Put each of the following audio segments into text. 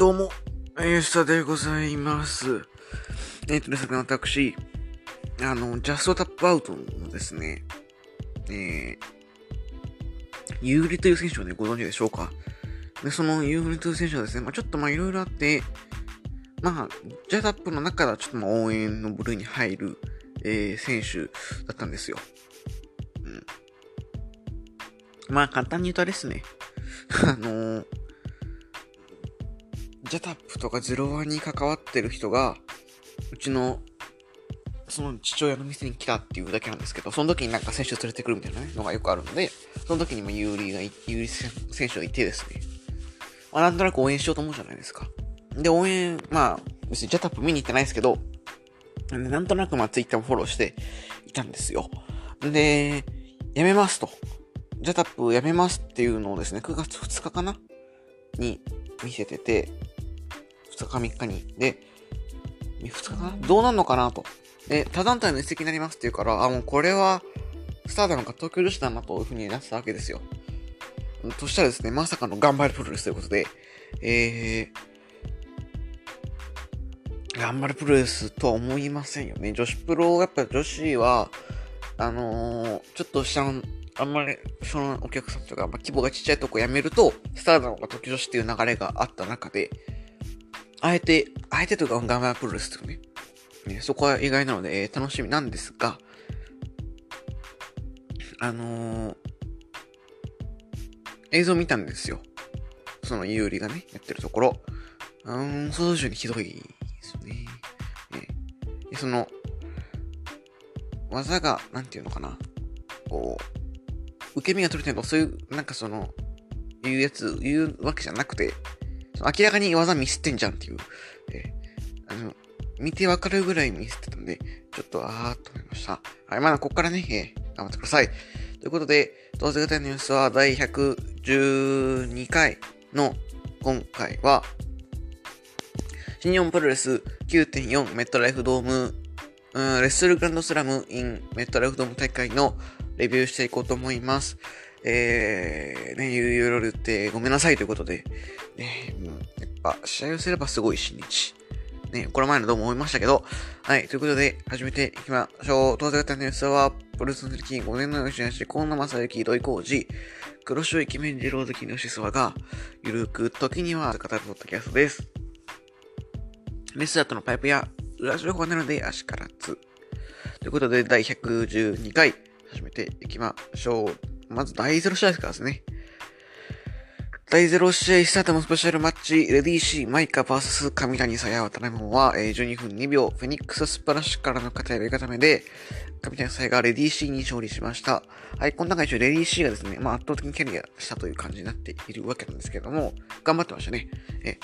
どうも、えー、スタでございます。えっ、とですね、私、あの、ジャストタップアウトのですね、えー、ユーリという選手をね、ご存知でしょうかで、そのユーリという選手はですね、まあちょっとまあいろいろあって、まあ、ジャタップの中ではちょっとまあ応援の部類に入る、えー、選手だったんですよ。うん。まあ簡単に言うとあれですね。あのー、ジャタップとかゼロワンに関わってる人が、うちの、その父親の店に来たっていうだけなんですけど、その時になんか選手連れてくるみたいなねのがよくあるので、その時にもユーリがい、ユーリ選手がいてですね、まあなんとなく応援しようと思うじゃないですか。で、応援、まあ、別にジャタップ見に行ってないですけど、なんとなくまあツイッターもフォローしていたんですよ。で、やめますと。ジャタップやめますっていうのをですね、9月2日かな？に見せてて、2日3日に。で、2日か？などうなんのかなと。で、他団体の移籍になりますって言うから、あ、もうこれは、スターダムか東京女子だなというふうになってたわけですよ。としたらですね、まさかの頑張るプロレスということで、えー、頑張るプロレスとは思いませんよね。女子プロ、やっぱ女子は、あのー、ちょっと下の、あんまり、そのお客さんとか、まあ、規模がちっちゃいとこ辞めると、スターダムが東京女子っていう流れがあった中で、あえて、あえてというか、頑張るプロレスというね、ね、そこは意外なので、えー、楽しみなんですが、あのー、映像見たんですよ。その有利がね、やってるところ。うーん、想像以上にひどいですね。ねでその、技が、なんていうのかな。こう、受け身が取れてると、そういう、なんかその、言うやつ、言うわけじゃなくて、明らかに技ミスってんじゃんっていう、えー、あの、見てわかるぐらいミスってたんで、ちょっとあーっと思いました。はい、まだここからね、えー、頑張ってください。ということで、どうせ型のニュースは第112回の今回は、新日本プロレス9.4メットライフドーム、うん、レッスルグランドスラム in メットライフドーム大会のレビューしていこうと思います。えー、ね、いろいろ言ってごめんなさいということで、ね、もうやっぱ試合をすればすごい新日。ね、この前のどうも思いましたけど、はい、ということで、始めていきましょう。当然型のニュースは、プロレスの歴5年の吉橋、河野正幸、土井浩二、黒潮イケメン二郎好きの吉沢が、ゆるく時には語るポッドキャストです。レスラーとのパイプや裏情報なので、足からず。ということで、第112回、始めていきましょう。まず、第0試合からですね。第0試合スタートのスペシャルマッチ、レディーシー、マイカ VS 上谷さや渡辺門は、えー、12分2秒、フェニックススプラッシュからの片やり固めで、上谷さやがレディーシーに勝利しました。はい、この中一応レディーシーがですね、まあ圧倒的にキャリアしたという感じになっているわけなんですけども、頑張ってましたね。え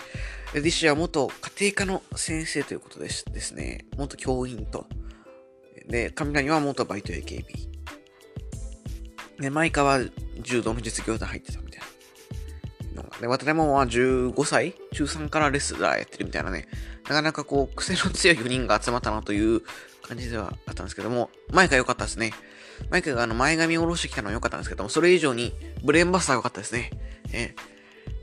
ー、レディーシーは元家庭科の先生ということですですね、元教員と。で、上谷は元バイト AKB。で、マイカは柔道の実業団入ってたみたいな。で、渡辺門は15歳？中3からレスラーやってるみたいなね、なかなかこう、癖の強い4人が集まったなという感じではあったんですけども、マイカ良かったですね。マイカがあの前髪を下ろしてきたのは良かったんですけども、それ以上にブレーンバスター良かったですね。え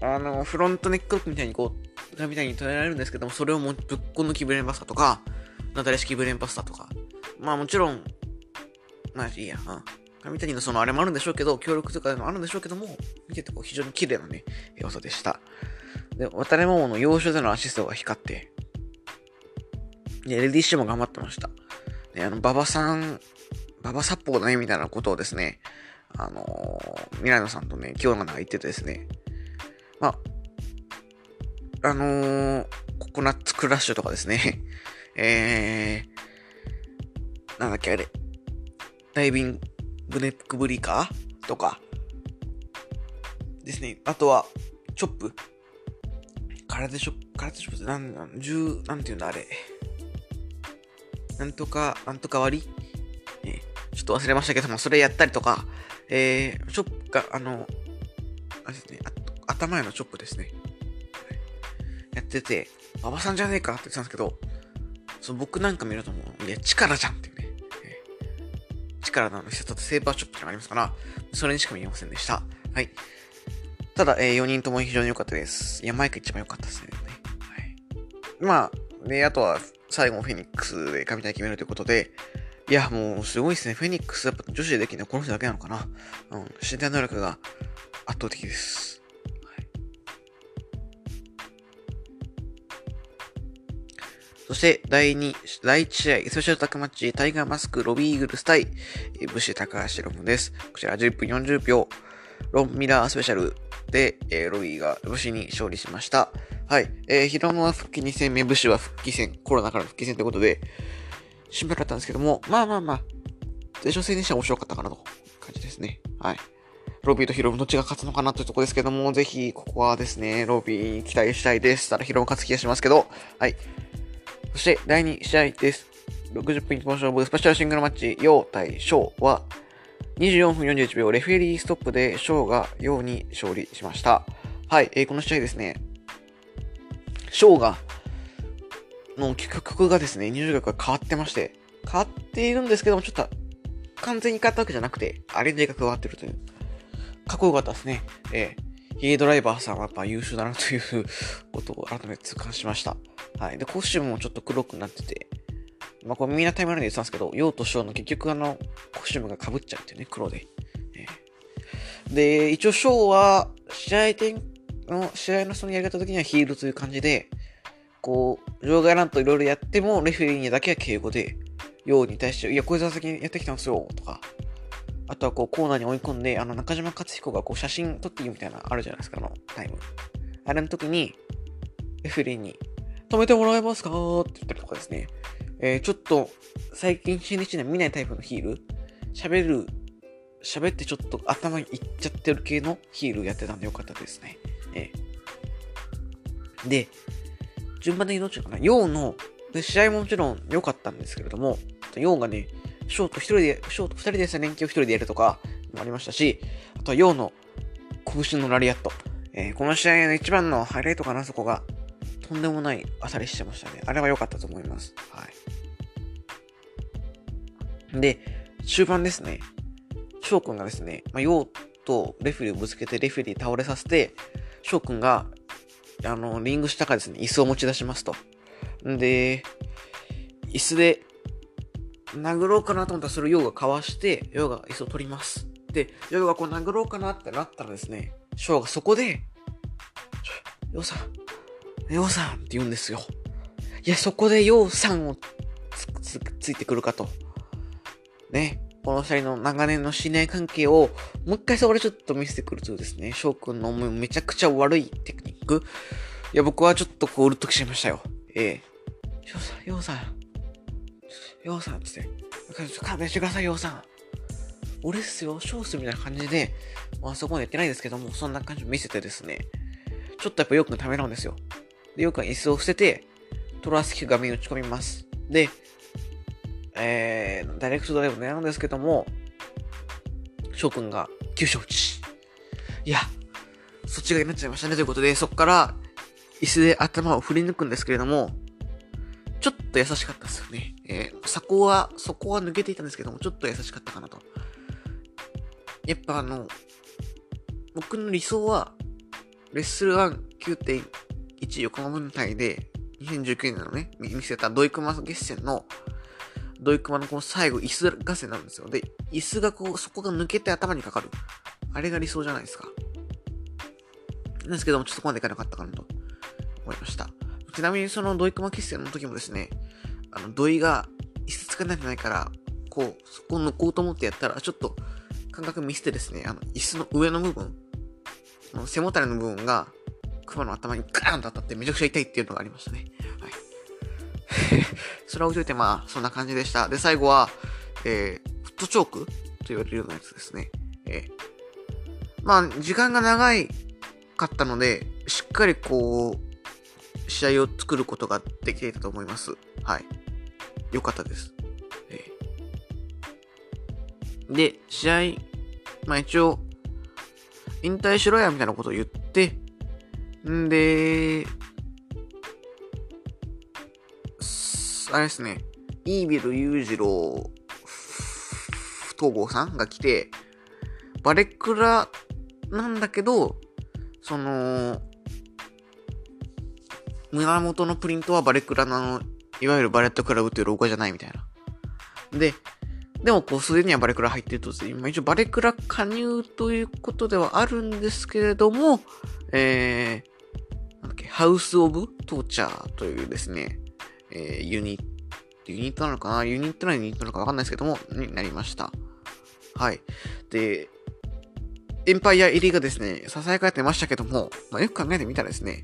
ー、あの、フロントネックロックみたいにこう、みたいに捉えられるんですけども、それをもうぶっこ抜きブレーンバスターとか、なだれ式ブレーンバスターとか、まあもちろん、まあいいや、うん。上谷のそのあれもあるんでしょうけど、協力とかでもあるんでしょうけども、見ててこう非常に綺麗なね、技でした。で、渡辺桃の要所でのアシストが光って、で、レディッシュも頑張ってました。で、あの、馬場さん、馬場殺法だね、みたいなことをですね、あのー、ミラノさんとね、京奈が言っててですね、まあ、あのー、ココナッツクラッシュとかですね、えー、なんだっけあれ、ダイビング、ブネックブリカ？ーとか、ですね。あとは、チョップ。体ショップ、体ショップってなん、なん、十、なんていうんだ、あれ。なんとか、なんとか割り？え、ちょっと忘れましたけども、それやったりとか、えー、チョップが、あの、あれですね、あ頭へのチョップですね。やってて、馬場さんじゃねえかって言ってたんですけど、そう僕なんか見るともう、いや、力じゃんっていうね。からの店だとセーバーショップがありますから、それにしか見えませんでした。はい。ただ、えー、4人とも非常に良かったです。いや、マイク一番良かったですね。まあ、で、あとは最後フェニックスで神対決めるということで、いや、もうすごいですね。フェニックス、やっぱ女子でできるのはこの人だけなのかな。うん、身体能力が圧倒的です。して、第2、第1試合、スペシャルタックマッチ、タイガーマスク、ロビーイーグルス対、武士高橋ロムです。こちら10分40秒、ロンミラースペシャルで、えー、ロビーが武士に勝利しました。はい。えー、ヒロムは復帰2戦目、武士は復帰戦、コロナから復帰戦ということで、心配だったんですけども、まあまあまあ、前哨戦にしては面白かったかなと感じですね。はい。ロビーとヒロムどっちが勝つのかなというところですけども、ぜひ、ここはですね、ロビー期待したいです。ただヒロム勝つ気がしますけど、はい。そして、第2試合です。60分一本勝負、スペシャルシングルマッチ、ヨウ対ショウは、24分41秒、レフェリーストップでショウがヨウに勝利しました。はい、えー、この試合ですね、ショウがの曲がですね、入場曲が変わってまして、変わっているんですけども、ちょっと完全に変わったわけじゃなくて、アレンジが加わってるという。かっこよかったですね。えー、ヒゲドライバーさんはやっぱ優秀だなということを改めて痛感しました。はい。で、コスチュームもちょっと黒くなってて、まあこれみんなタイムラインで言ってたんですけど、用と小の結局あの、コスチュームが被っちゃうっていうね、黒で。で、一応ショーは、試合点の、試合のそのやり方的にはヒールという感じで、こう、場外乱闘いろいろやっても、レフェリーにだけは敬語で、ように対して、いや、こいつは先にやってきたんですよ、とか、あとはこう、コーナーに追い込んで、あの、中島克彦がこう、写真撮っていいみたいなあるじゃないですか、あの、タイム。あれの時に、レフリーに、止めてもらえますか？って言ったりとかですね。えー、ちょっと、最近新日で見ないタイプのヒール、喋る、喋ってちょっと頭いっちゃってる系のヒールやってたんでよかったですね。えー、で、順番でどっちかな。ヨウの、で、試合ももちろん良かったんですけれども、ヨウがね、ショート一人で、ショート二人で連携を一人でやるとかもありましたし、あとはヨウの拳のラリアット。えー、この試合の一番のハイライトかな、そこが。とんでもない当たりしてましたね。あれは良かったと思います。はい。で、終盤ですね。翔くんがですね、まあ、ヨウとレフェリーをぶつけてレフェリー倒れさせて、翔くんがあの、リング下からですね、椅子を持ち出しますと。んで、椅子で殴ろうかなと思ったらそれをヨウがかわして、ヨウが椅子を取ります。で、ヨウがこう殴ろうかなってなったらですね、ショウがそこで、ヨウさん、ヨウさんって言うんですよ。いや、そこでヨウさんをつつついてくるかと。ね。この二人の長年の信頼関係を、もう一回そこでちょっと見せてくるとですね、翔くんの思いめちゃくちゃ悪いテクニック。いや、僕はちょっとこう、うるっときちゃいましたよ。ええー。翔さん、ヨウさん。ヨウさんっつって。勘弁してください、ヨウさん。俺っすよ、翔っすみたいな感じで、まあそこまで言ってないですけども、そんな感じを見せてですね、ちょっとやっぱヨウくんためなんですよ。で、ヨウくは椅子を伏せて、トラスキク画面に打ち込みます。で、えー、ダイレクトドライブ狙うんですけども、翔くんが急所打ち。いや、そっちがになっちゃいましたねということで、そこから椅子で頭を振り抜くんですけれども、ちょっと優しかったですよね。えー、そこは、そこは抜けていたんですけども、ちょっと優しかったかなと。やっぱあの、僕の理想は、レッスル1 9.1横浜分隊で、2019年のね、見せたドイクマ決戦のドイクマのこの最後、椅子合戦なんですよ。で、椅子がこう、そこが抜けて頭にかかる。あれが理想じゃないですか。なんですけども、ちょっとそこまでいかなかったかなと思いました。ちなみにそのドイクマ決戦の時もですね、あの、土井が椅子つかないんじゃないから、こう、そこを抜こうと思ってやったら、ちょっと感覚見せてですね、あの、椅子の上の部分、背もたれの部分が、熊の頭にガーンと当たってめちゃくちゃ痛いっていうのがありましたね。はい。それは置いといて、まあ、そんな感じでした。で、最後は、えー、フットチョークと言われるようなやつですね。えー、まあ、時間が長いかったので、しっかりこう、試合を作ることができていたと思います。はい。よかったです。えー、で、試合、まあ一応、引退しろや、みたいなことを言って、んで、あれですね、イービル裕次郎、東郷さんが来て、バレクラなんだけど、その、胸元のプリントはバレクラの、いわゆるバレットクラブっていうロゴじゃないみたいな。で、でもこう、すでにはバレクラ入ってるとですね、今一応バレクラ加入ということではあるんですけれども、えー、なんだっけ、ハウスオブトーチャーというですね、えー、ユニット、ユニットなのかな？ユニットなのユニットなのかわかんないですけども、になりました。はい。で、エンパイア入りがですね、囁かれてましたけども、まあ、よく考えてみたらですね、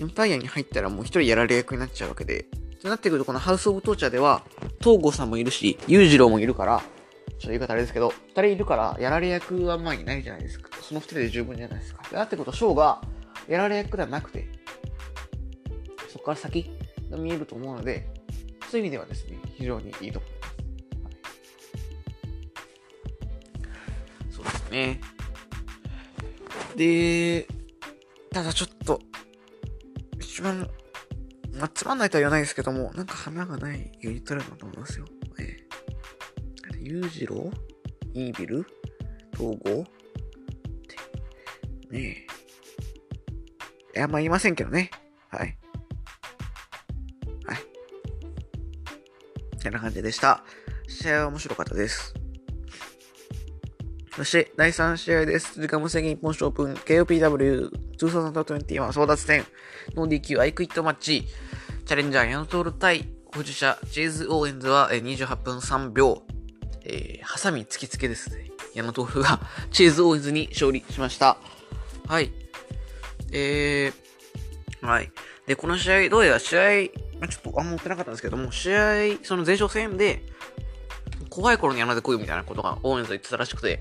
エンパイアに入ったらもう一人やられ役になっちゃうわけで、となってくるとこのハウスオブトーチャーでは、東郷さんもいるし、裕次郎もいるから、ちょっと言い方あれですけど、二人いるから、やられ役はまあいないじゃないですか。その二人で十分じゃないですか。でなってくると、ショーが、やられ役ではなくて、そこから先が見えると思うので、そういう意味ではですね、非常にいいと思います。はい、そうですね。で、ただちょっと、一番まあ、つまんないとは言わないですけども、なんか花がないユニットだと思いますよ。えー、裕次郎？イービル？統合って、ねえ。いや、まあ言いませんけどね。はい。はい。こんな感じでした。試合は面白かったです。そして、第3試合です。時間無制限一本勝負、KOPW 2021争奪戦、ノー DQ アイクイットマッチ。チャレンジャー、ヤノトール対保持者、チェイズ・オーエンズは28分3秒。えー、ハサミ突きつけですね。ヤノトールがチェイズ・オーエンズに勝利しました。はい。えー、はい。で、この試合、どうやら試合、ちょっとあんま持ってなかったんですけども、試合、その前哨戦で、怖い頃に矢野で来いみたいなことがオーエンズは言ってたらしくて、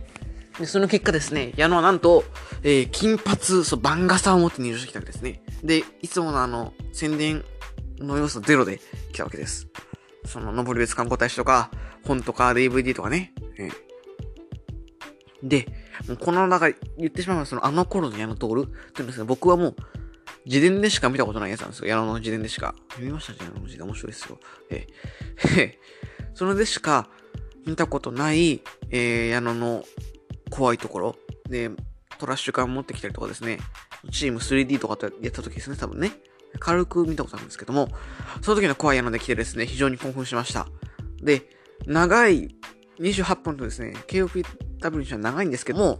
で、その結果ですね、矢野はなんと、えー、金髪、そう、バンガサを持って入場してきたわけですね。で、いつものあの、宣伝の要素ゼロで来たわけです。その、登別観光大使とか、本とか DVD とかね。えー、で、もうこの中言ってしまえばそのあの頃の矢野徹っていうんですね、僕はもう、自伝でしか見たことないやつなんですよ。矢野の自伝でしか。見ました矢野の自伝面白いですよ。えー、それでしか見たことない、えー、矢野の怖いところ。で、トラッシュ缶持ってきたりとかですね。チーム 3D とかとやった時ですね、多分ね。軽く見たことあるんですけども、その時の怖い矢野で来てですね、非常に興奮しました。で、長い28分とですね、KOPW にしては長いんですけども、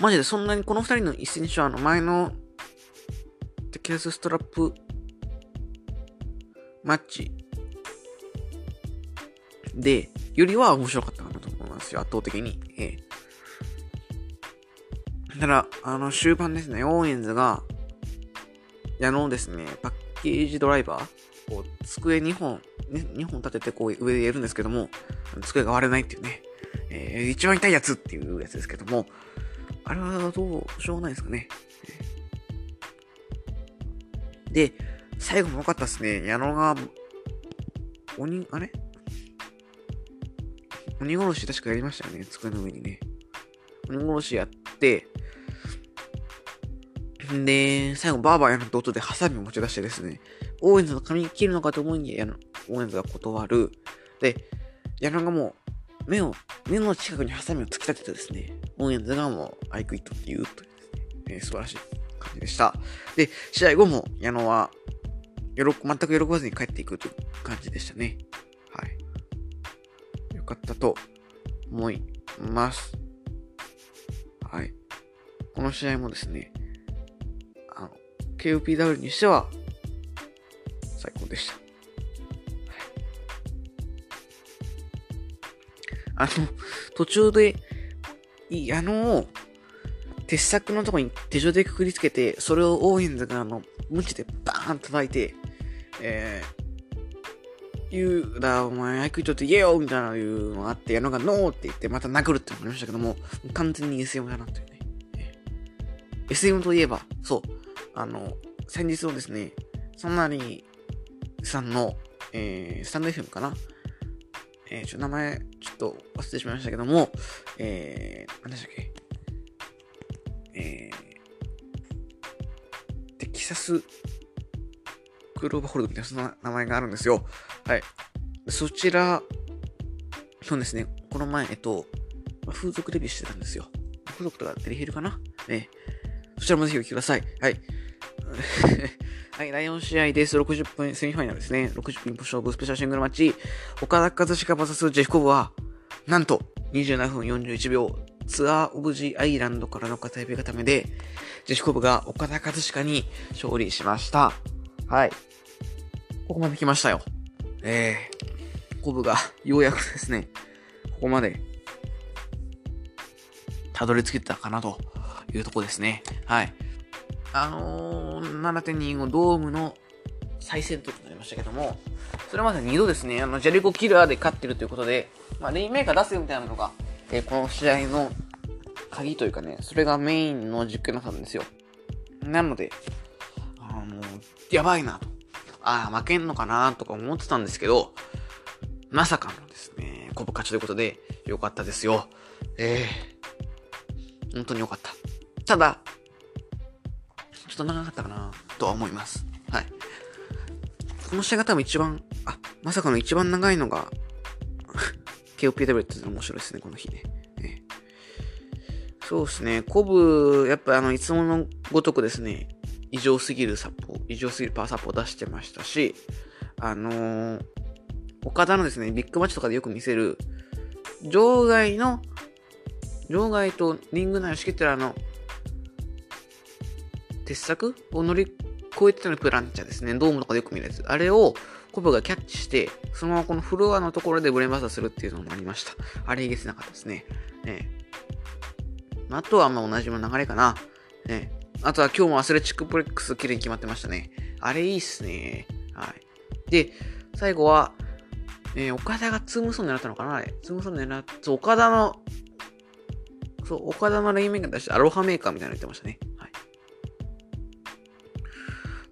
マジでそんなにこの二人の一戦にしてはあの前のテキラスストラップマッチで、よりは面白かったかなと思いますよ、圧倒的に。ええ。ただ、あの、終盤ですね、オーエンズが、あのですね、パッケージドライバー、こう、机2本、ね、2本立ててこう上でやるんですけども、机が割れないっていうね、えー、一番痛いやつっていうやつですけども、あれはどうしょうがないですかね。で、最後も良かったですね。矢野が、鬼、あれ？鬼殺し確かやりましたよね。机の上にね。鬼殺しやって、で、最後、バーバーやると音でハサミを持ち出してですね、オーエンズの髪切るのかと思いきや、オーエンズが断る。で、矢野がもう、目を、目の近くにハサミを突き立ててですね、オーエンズがもう、 I quit って言うというですね、えー、素晴らしい感じでした。で、試合後も矢野は、喜、全く喜ばずに帰っていくという感じでしたね。はい。かったと思います。はい。この試合もですね、あの KOPW にしては最高でした。あの、途中で、いい、あの、鉄柵のとこに手錠でくくりつけて、それをオーエンズがあの、無知でバーン叩いて、えー、言うだ、お前、アイクイットって言えよみたいないうのがあって、矢野がノーって言って、また殴るってなりましたけども、完全に SM だなというね。SM といえば、そう、あの、先日のですね、そんなにさんの、えー、スタンド FM かな？えー、ちょ、名前、ちょっと忘れてしまいましたけども、えー、何でしたっけ？えー、テキサスクローバーホールドみたいな、そんな名前があるんですよ。はい。そちら、そうですね、この前、えっと、風俗レビューしてたんですよ。風俗とかデリヘルかな？ね。そちらもぜひお聞きください。はい。はい、第4試合です。60分、セミファイナルですね。60分勝負スペシャルシングルマッチ。岡田和親 VS ジェフコブは、なんと、27分41秒、ツアーオブジアイランドからの片指固めで、ジェフコブが岡田和親に勝利しました。はい。ここまで来ましたよ。えー、コブがようやくですね、ここまで、たどり着けたかなというとこですね。はい。あのー、7.25ドームの再戦となりましたけども、それまで2度ですね、あの、ジャリコキラーで勝ってるということで、まあ、レインメーカー出すよみたいなのが、えー、この試合の鍵というかね、それがメインの実況だったんですよ。なので、あのー、やばいなと。ああ、負けんのかなとか思ってたんですけど、まさかのですね、コブ勝ちということで、よかったですよ。ええー、本当によかった。ただ、ちょっと長かったかなとは思います。はい。この試合が多分一番、あ、まさかの一番長いのが KOPW って面白いですね、この日ね。ねそうですね、コブ、やっぱあの、いつものごとくですね、異常すぎるサポ、異常すぎるパワーサポを出してましたし、あのー、岡田のですね、ビッグマッチとかでよく見せる、場外の、場外とリング内を仕切ってるあの、鉄柵を乗り越えてたのプランチャーですね。ドームとかでよく見るやつ。あれをコブがキャッチして、そのままこのフロアのところでブレンバスターするっていうのもありました。あれいげつなかったですね。ねあとはまあ同じの流れかな。ねあとは今日もアスレチックプレックス綺麗に決まってましたね。あれいいっすね。はい。で、最後は、えー、岡田がツームソン狙ったのかなあれ。ツームソン狙って、そう、岡田の、そう、岡田のレインメーカー出してアロハメーカーみたいなの言ってましたね。はい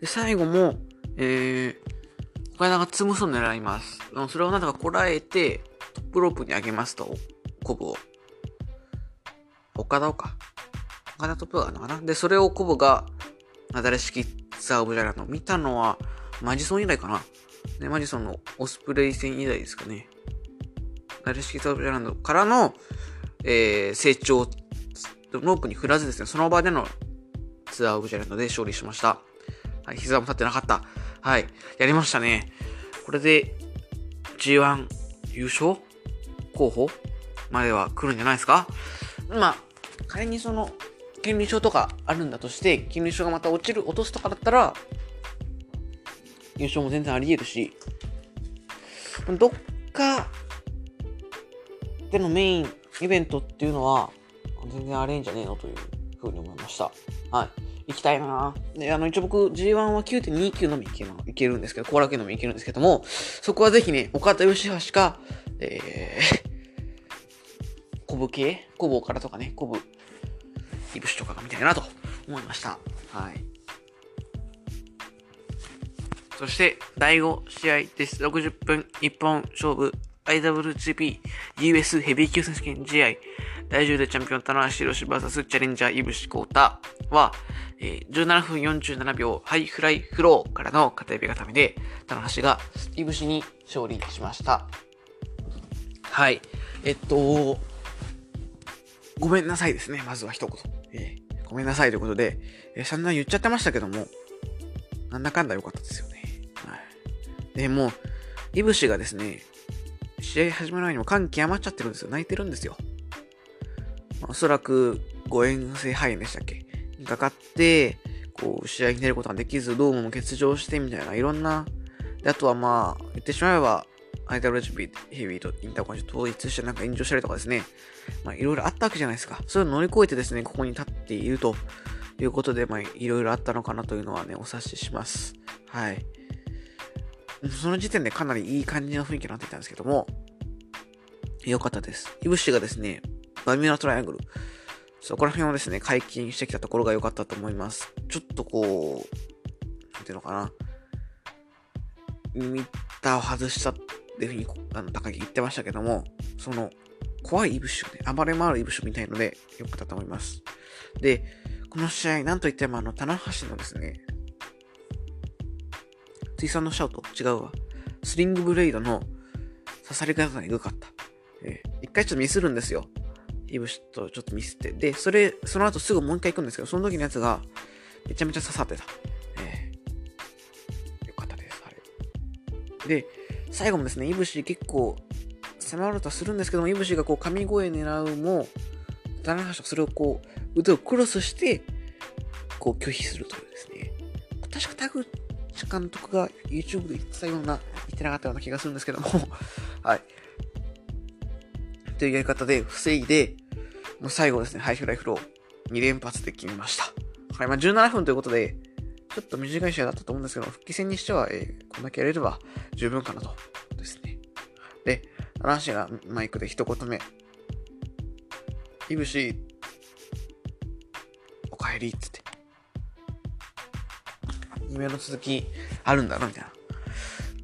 で、最後も、えー、岡田がツムソン狙います。それをなんとかこらえて、トップロープに上げますと、コブを。岡田をか。岡田トップがあるのかな？で、それをコブが、なだれ式ツアーオブジャラの見たのは、マジソン以来かな。ね、マジソンのオスプレイ戦以来ですかね。なだれ式ツアーオブジャランからの、えー、成長、ロープに振らずですね、その場でのツアーオブジャランで勝利しました。はい、膝も立ってなかった。はい、やりましたね。これで G1 優勝候補までは来るんじゃないですか？まあ、仮にその、権利書とかあるんだとして、権利書がまた落ちる、落とすとかだったら、優勝も全然あり得るし、どっかでのメインイベントっていうのは、全然あれんじゃねえのというふうに思いました。はい。行きたいなで、あの、一応僕 G1 は9.29のみ行けいけるんですけど、後楽園のみ行けるんですけども、そこはぜひね、岡田義橋か、えー、コブ系？コブからとかね、コブ、いぶしとかが見たいなと思いました。はい。そして、第5試合です。60分、一本勝負、IWGP US ヘビー級選手権試合。第10代チャンピオン、棚橋弘至 VS チャレンジャー、飯伏幸太は、えー、17分47秒ハイフライフローからの片エビ固めで、棚橋が飯伏に勝利しました。はい。えっと、ごめんなさいですね。まずは一言。えー、ごめんなさいということで、えー、散々言っちゃってましたけども、なんだかんだ良かったですよね。はい。で、もう、イブシがですね、試合始まる前にも感極まっちゃってるんですよ。泣いてるんですよ。まおそらく誤嚥性肺炎でしたっけ？にかかって、こう、試合に出ることができず、ドームも欠場してみたいな、いろんな、であとはまあ、言ってしまえば、IWGP ヘビーとインターコンチ統一してなんか炎上したりとかですね、まあいろいろあったわけじゃないですか。そういうの乗り越えてですね、ここに立っているということで、まあいろいろあったのかなというのはね、お察しします。はい。その時点でかなりいい感じの雰囲気になっていたんですけども、よかったです。イブシがですね、バミューラトライアングル。そこら辺をですね、解禁してきたところが良かったと思います。ちょっとこう、なんていうのかな。ミッターを外したっていうふうにあの高木言ってましたけども、その怖いイブシュ、ね、暴れ回るイブシュみたいのでよくだと思います。で、この試合、なんといってもあの、棚橋のですね、水産のシャウト、違うわ。スリングブレイドの刺さり方がエグかった。えー、一回ちょっとミスるんですよ。イブシとちょっとミスって。で、それ、その後すぐもう一回行くんですけど、その時のやつがめちゃめちゃ刺さってた。えー、よかったです、あれ。で、最後もですね、いぶし結構迫ろうとするんですけども、いぶしがこう神声狙うも、棚橋はそれをこう、腕をクロスして、こう拒否するというですね。確か田口監督が YouTube で言ってたような、言ってなかったような気がするんですけども はい。というやり方で防いで、もう最後ですね、ハイフライフロー2連発で決めました。はい、まあ17分ということで、ちょっと短い試合だったと思うんですけど、復帰戦にしては、えー、こんだけやれれば十分かなと。ですね。で、棚橋がマイクで一言目。飯伏、おかえりつって。夢の続きあるんだな、みたいな。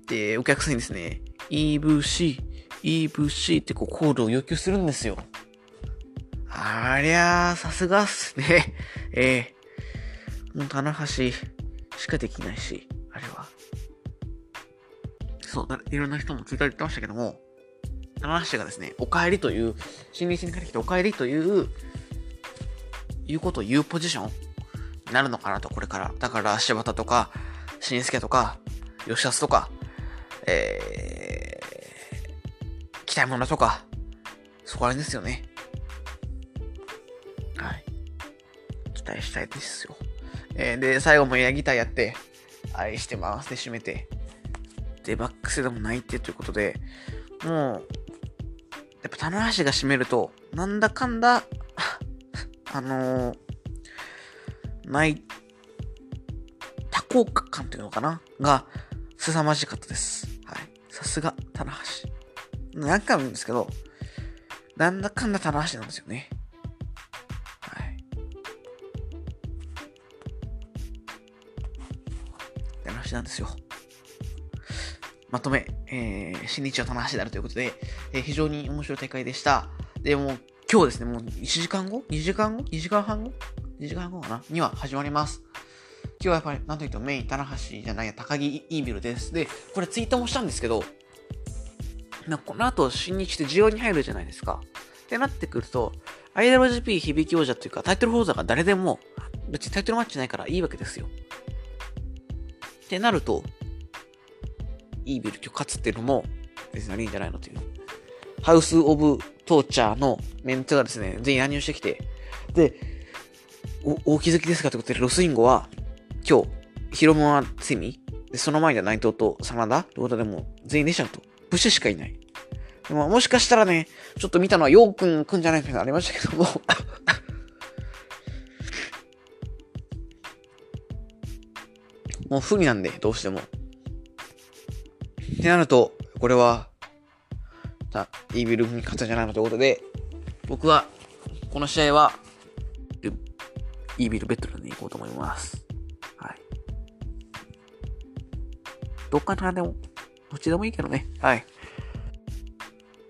で、お客さんにですね、いぶし、いぶしってこうコードを要求するんですよ。ありゃー、さすがっすね。ええー、もう棚橋かできないし、あれは。そう、いろんな人もツイッターで言ってましたけども、棚橋がですね、お帰りという、新日に帰ってきてお帰りという、いうことを言うポジションになるのかなと、これから。だから、柴田とか、新助とか、吉安とか、えー、期待者とか、そこら辺ですよね。はい。期待したいですよ。えー、で、最後もエアギターやって、愛してますで締めて、で、バックスでも泣いてということで、もう、やっぱ棚橋が締めると、なんだかんだ あのー、泣いた効果感っていうのかな？が、凄まじかったです。はい。さすが、棚橋。何回も言うんですけど、なんだかんだ棚橋なんですよね。棚橋なんですよ。まとめ、えー、新日は棚橋であるということで、えー、非常に面白い大会でした。で、も今日ですね、もう1時間後 ?2 時間後 ?2 時間半後 ?2 時間後かな？には始まります。今日はやっぱり、なんといってもメイン、棚橋じゃないや、高木イービルです。で、これツイートもしたんですけど、なこの後、新日って需要に入るじゃないですか。ってなってくると、IWGP 響き王者というか、タイトルホルダーが誰でも、別にタイトルマッチないからいいわけですよ。ってなると、イービル今日勝つっていうのも、別にいいんじゃないのという。ハウス・オブ・トーチャーのメンツがですね、全員乱入してきて、で、お、お気づきですかってことで、ロスインゴは、今日、ヒロムはセミ、で、その前には内藤と真田ってことでも全員でしちゃうと、ブッシュしかいない。でも、もしかしたらね、ちょっと見たのは、ヨーくんくんじゃないかなありましたけども もう不利なんで、どうしても。ってなると、これは、た、イービルに勝ったんじゃないのということで、僕は、この試合は、イービルベッドルに行こうと思います。はい。どっかなでも、どっちでもいいけどね。はい。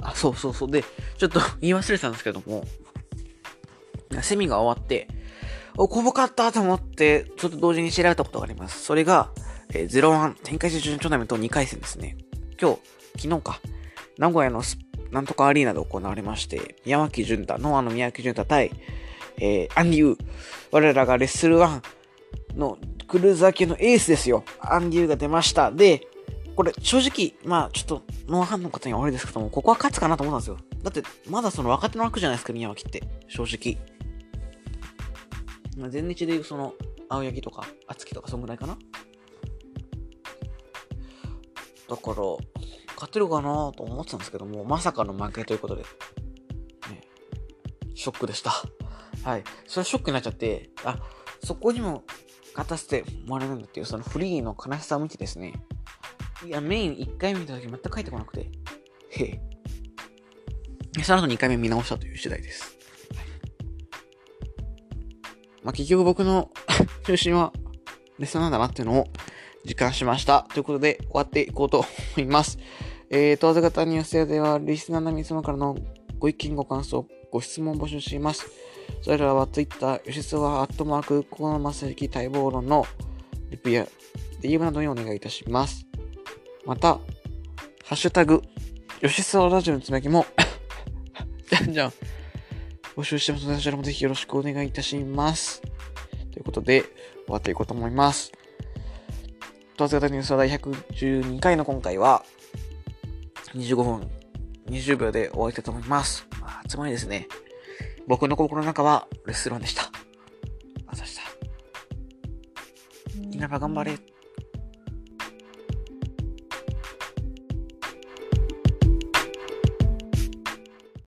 あ、そうそうそう。で、ちょっと言い忘れてたんですけども、セミが終わって、お、こぼかったと思って、ちょっと同時に調べたことがあります。それが、えー、01展開中準トーナメント2回戦ですね。今日、昨日か、名古屋のなんとかアリーナで行われまして、宮脇潤太、ノアの宮脇潤太対、えー、アンデュー。我らがレッスル1のクルーザー系のエースですよ。アンデューが出ました。で、これ正直、まあちょっと、ノアファンの方には悪いですけども、ここは勝つかなと思ったんですよ。だって、まだその若手の枠じゃないですか、宮脇って。正直。ま、前日でいうその、青柳とか、厚木とか、そんぐらいかな。だから、勝てるかなと思ってたんですけども、まさかの負けということで、ね、ショックでした。はい。それはショックになっちゃって、あ、そこにも勝たせてもらえるんだっていう、そのフリーの悲しさを見てですね、いや、メイン1回目見た時全く帰ってこなくて、へえ。その後2回目見直したという次第です。まあ、結局僕の 中心はレッスンなんだなっていうのを時間しました。ということで、終わっていこうと思います。えー、問わず型ニュースでは、リスナーの皆様からのご意見、ご感想、ご質問を募集しています。それらは Twitter、吉沢アットマーク、河野正幸待望論のリプや DM などにお願いいたします。また、ハッシュタグ、吉沢ラジオのつぶやきも じゃんじゃん、募集してますので、そちらもぜひよろしくお願いいたします。ということで、終わっていこうと思います。トツ型ニュースは第112回の今回は、25分20秒で終わりたいと思います。まあ、つまりですね、僕の心の中はレストランでした。あざした。稲葉頑張れ。